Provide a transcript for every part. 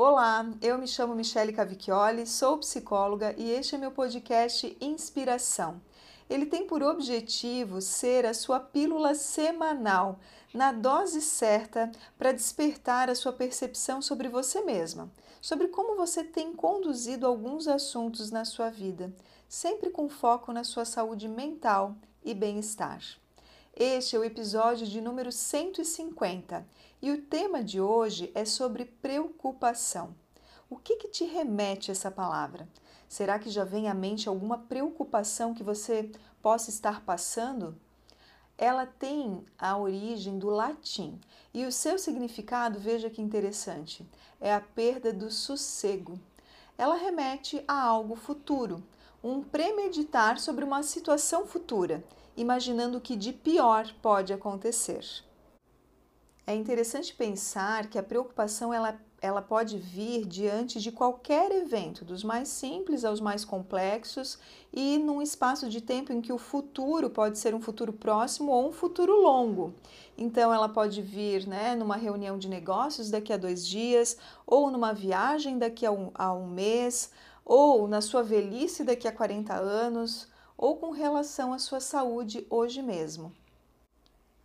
Olá, eu me chamo Michele Cavicchioli, sou psicóloga e este é meu podcast Inspiração. Ele tem por objetivo ser a sua pílula semanal, na dose certa para despertar a sua percepção sobre você mesma, sobre como você tem conduzido alguns assuntos na sua vida, sempre com foco na sua saúde mental e bem-estar. Este é o episódio de número 150 e o tema de hoje é sobre preocupação. O que, que te remete essa palavra? Será que já vem à mente alguma preocupação que você possa estar passando? Ela tem a origem do latim e o seu significado, veja que interessante, é a perda do sossego. Ela remete a algo futuro, um premeditar sobre uma situação futura, imaginando o que de pior pode acontecer. É interessante pensar que a preocupação ela, ela pode vir diante de qualquer evento, dos mais simples aos mais complexos, e num espaço de tempo em que o futuro pode ser um futuro próximo ou um futuro longo. Então, ela pode vir né, numa reunião de negócios daqui a dois dias, ou numa viagem daqui a um, a um mês, ou na sua velhice daqui a 40 anos, ou com relação à sua saúde hoje mesmo.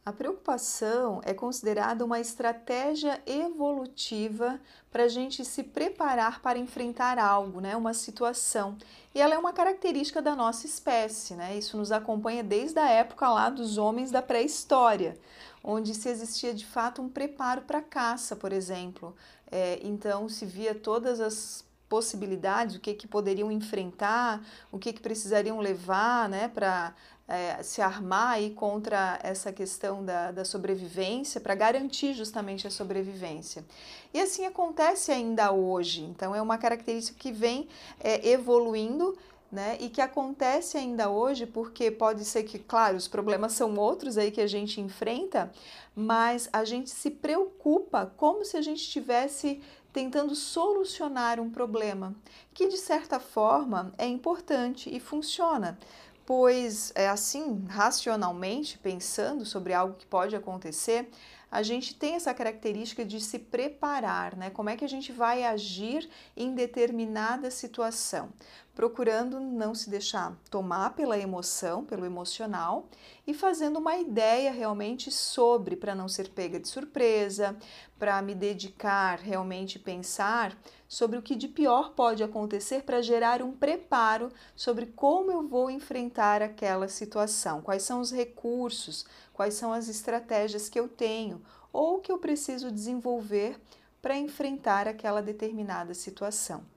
A preocupação é considerada uma estratégia evolutiva para a gente se preparar para enfrentar algo, né, uma situação. E ela é uma característica da nossa espécie, né? Isso nos acompanha desde a época lá dos homens da pré-história, onde se existia de fato um preparo para caça, por exemplo. É, então se via todas as possibilidades, o que, que poderiam enfrentar, o que, que precisariam levar né, para é, se armar aí contra essa questão da, da sobrevivência, para garantir justamente a sobrevivência. E assim acontece ainda hoje, então é uma característica que vem é, evoluindo. Né, e que acontece ainda hoje, porque pode ser que, claro, os problemas são outros aí que a gente enfrenta, mas a gente se preocupa como se a gente estivesse tentando solucionar um problema, que de certa forma é importante e funciona, pois é assim, racionalmente, pensando sobre algo que pode acontecer, a gente tem essa característica de se preparar, né? Como é que a gente vai agir em determinada situação? Procurando não se deixar tomar pela emoção, pelo emocional e fazendo uma ideia realmente sobre, para não ser pega de surpresa, para me dedicar realmente pensar sobre o que de pior pode acontecer para gerar um preparo sobre como eu vou enfrentar aquela situação, quais são os recursos, quais são as estratégias que eu tenho ou que eu preciso desenvolver para enfrentar aquela determinada situação.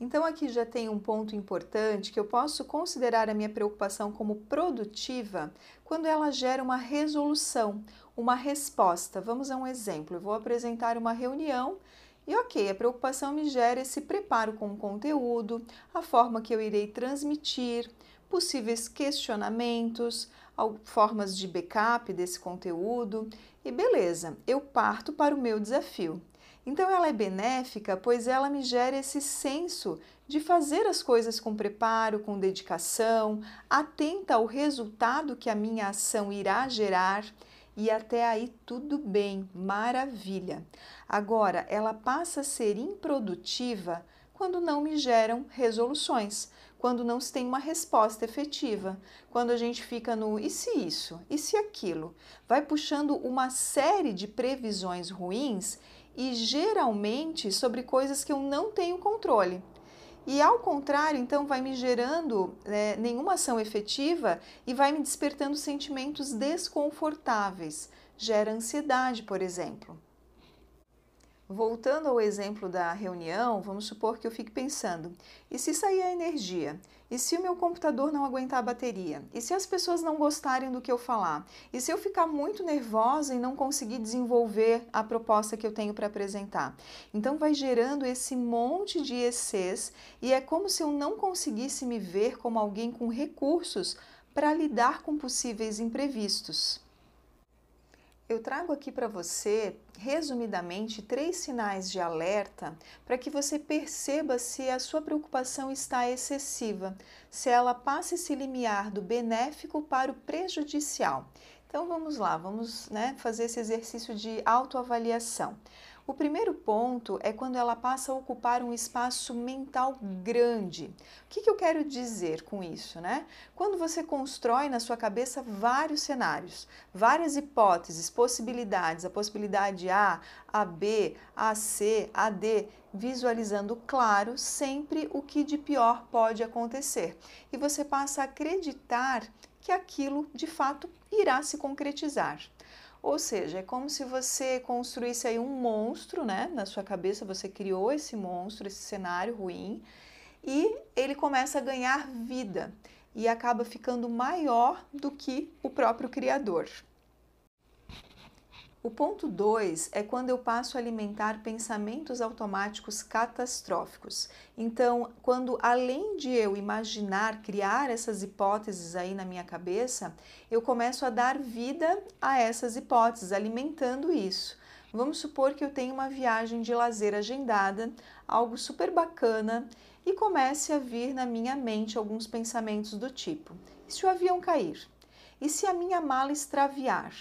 Então, aqui já tem um ponto importante que eu posso considerar a minha preocupação como produtiva quando ela gera uma resolução, uma resposta. Vamos a um exemplo. Eu vou apresentar uma reunião e, ok, a preocupação me gera esse preparo com o conteúdo, a forma que eu irei transmitir, possíveis questionamentos, formas de backup desse conteúdo e beleza, eu parto para o meu desafio. Então ela é benéfica, pois ela me gera esse senso de fazer as coisas com preparo, com dedicação, atenta ao resultado que a minha ação irá gerar e até aí tudo bem, maravilha. Agora, ela passa a ser improdutiva quando não me geram resoluções, quando não se tem uma resposta efetiva, quando a gente fica no e se isso, e se aquilo, vai puxando uma série de previsões ruins e geralmente sobre coisas que eu não tenho controle. E ao contrário, então, vai me gerando é, nenhuma ação efetiva e vai me despertando sentimentos desconfortáveis. Gera ansiedade, por exemplo. Voltando ao exemplo da reunião, vamos supor que eu fique pensando: e se sair a energia? E se o meu computador não aguentar a bateria? E se as pessoas não gostarem do que eu falar? E se eu ficar muito nervosa e não conseguir desenvolver a proposta que eu tenho para apresentar? Então vai gerando esse monte de excess e é como se eu não conseguisse me ver como alguém com recursos para lidar com possíveis imprevistos. Eu trago aqui para você, resumidamente, três sinais de alerta para que você perceba se a sua preocupação está excessiva, se ela passa esse limiar do benéfico para o prejudicial. Então vamos lá, vamos né, fazer esse exercício de autoavaliação. O primeiro ponto é quando ela passa a ocupar um espaço mental grande. O que, que eu quero dizer com isso, né? Quando você constrói na sua cabeça vários cenários, várias hipóteses, possibilidades, a possibilidade A, a B, a C, a D, visualizando claro sempre o que de pior pode acontecer. E você passa a acreditar que aquilo de fato irá se concretizar. Ou seja, é como se você construísse aí um monstro, né? Na sua cabeça você criou esse monstro, esse cenário ruim, e ele começa a ganhar vida e acaba ficando maior do que o próprio criador. O ponto 2 é quando eu passo a alimentar pensamentos automáticos catastróficos. Então, quando além de eu imaginar, criar essas hipóteses aí na minha cabeça, eu começo a dar vida a essas hipóteses, alimentando isso. Vamos supor que eu tenho uma viagem de lazer agendada, algo super bacana, e comece a vir na minha mente alguns pensamentos do tipo: e se o avião cair? E se a minha mala extraviar?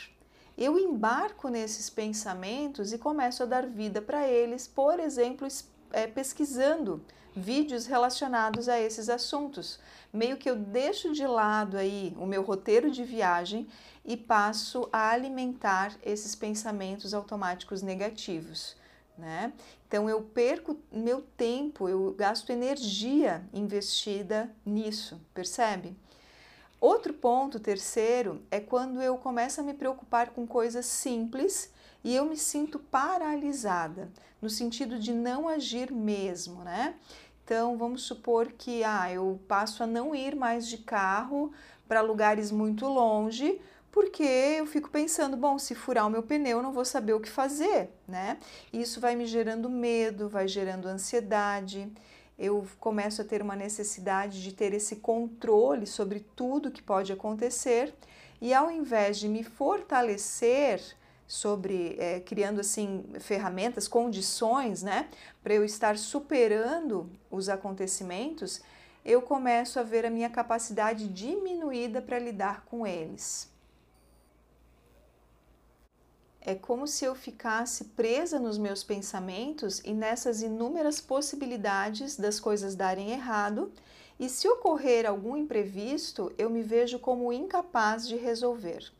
Eu embarco nesses pensamentos e começo a dar vida para eles, por exemplo, é, pesquisando vídeos relacionados a esses assuntos. Meio que eu deixo de lado aí o meu roteiro de viagem e passo a alimentar esses pensamentos automáticos negativos. Né? Então eu perco meu tempo, eu gasto energia investida nisso, percebe? Outro ponto, terceiro, é quando eu começo a me preocupar com coisas simples e eu me sinto paralisada, no sentido de não agir mesmo, né? Então, vamos supor que ah, eu passo a não ir mais de carro para lugares muito longe, porque eu fico pensando, bom, se furar o meu pneu, não vou saber o que fazer, né? Isso vai me gerando medo, vai gerando ansiedade eu começo a ter uma necessidade de ter esse controle sobre tudo que pode acontecer e ao invés de me fortalecer sobre é, criando assim ferramentas, condições, né, para eu estar superando os acontecimentos, eu começo a ver a minha capacidade diminuída para lidar com eles. É como se eu ficasse presa nos meus pensamentos e nessas inúmeras possibilidades das coisas darem errado, e se ocorrer algum imprevisto, eu me vejo como incapaz de resolver.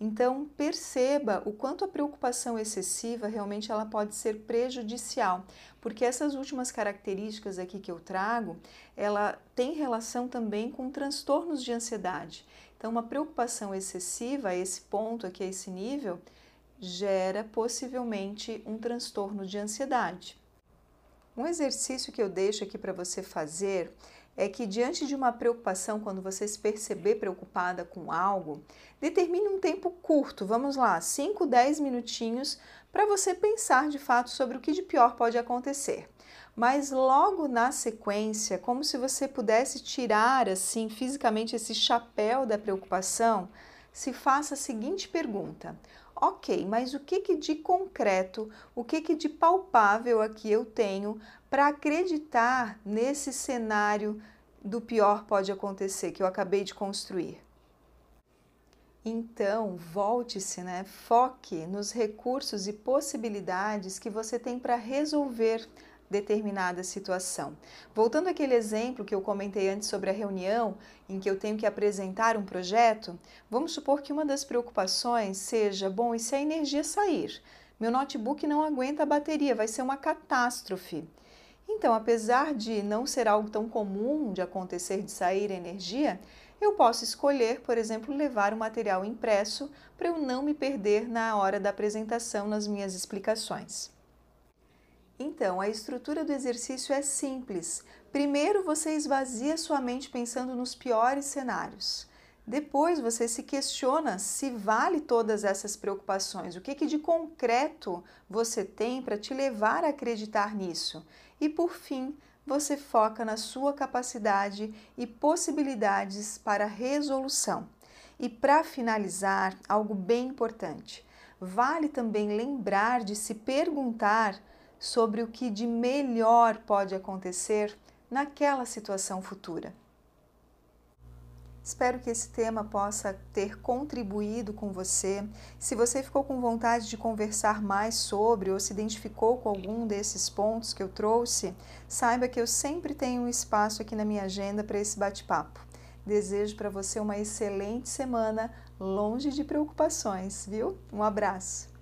Então, perceba o quanto a preocupação excessiva realmente ela pode ser prejudicial, porque essas últimas características aqui que eu trago, ela tem relação também com transtornos de ansiedade. Então, uma preocupação excessiva a esse ponto aqui, a esse nível, gera possivelmente um transtorno de ansiedade. Um exercício que eu deixo aqui para você fazer é que, diante de uma preocupação, quando você se perceber preocupada com algo, determine um tempo curto, vamos lá, 5, 10 minutinhos, para você pensar de fato sobre o que de pior pode acontecer. Mas logo na sequência, como se você pudesse tirar assim fisicamente esse chapéu da preocupação, se faça a seguinte pergunta: Ok, mas o que, que de concreto, o que, que de palpável aqui eu tenho para acreditar nesse cenário do pior pode acontecer que eu acabei de construir? Então, volte-se, né? Foque nos recursos e possibilidades que você tem para resolver determinada situação. Voltando àquele exemplo que eu comentei antes sobre a reunião em que eu tenho que apresentar um projeto, vamos supor que uma das preocupações seja: bom, e se a energia sair? Meu notebook não aguenta a bateria, vai ser uma catástrofe. Então, apesar de não ser algo tão comum de acontecer de sair energia, eu posso escolher, por exemplo, levar o material impresso para eu não me perder na hora da apresentação nas minhas explicações. Então, a estrutura do exercício é simples. Primeiro, você esvazia sua mente pensando nos piores cenários. Depois, você se questiona se vale todas essas preocupações. O que, que de concreto você tem para te levar a acreditar nisso? E, por fim, você foca na sua capacidade e possibilidades para resolução. E para finalizar, algo bem importante: vale também lembrar de se perguntar sobre o que de melhor pode acontecer naquela situação futura. Espero que esse tema possa ter contribuído com você. Se você ficou com vontade de conversar mais sobre ou se identificou com algum desses pontos que eu trouxe, saiba que eu sempre tenho um espaço aqui na minha agenda para esse bate-papo. Desejo para você uma excelente semana, longe de preocupações, viu? Um abraço.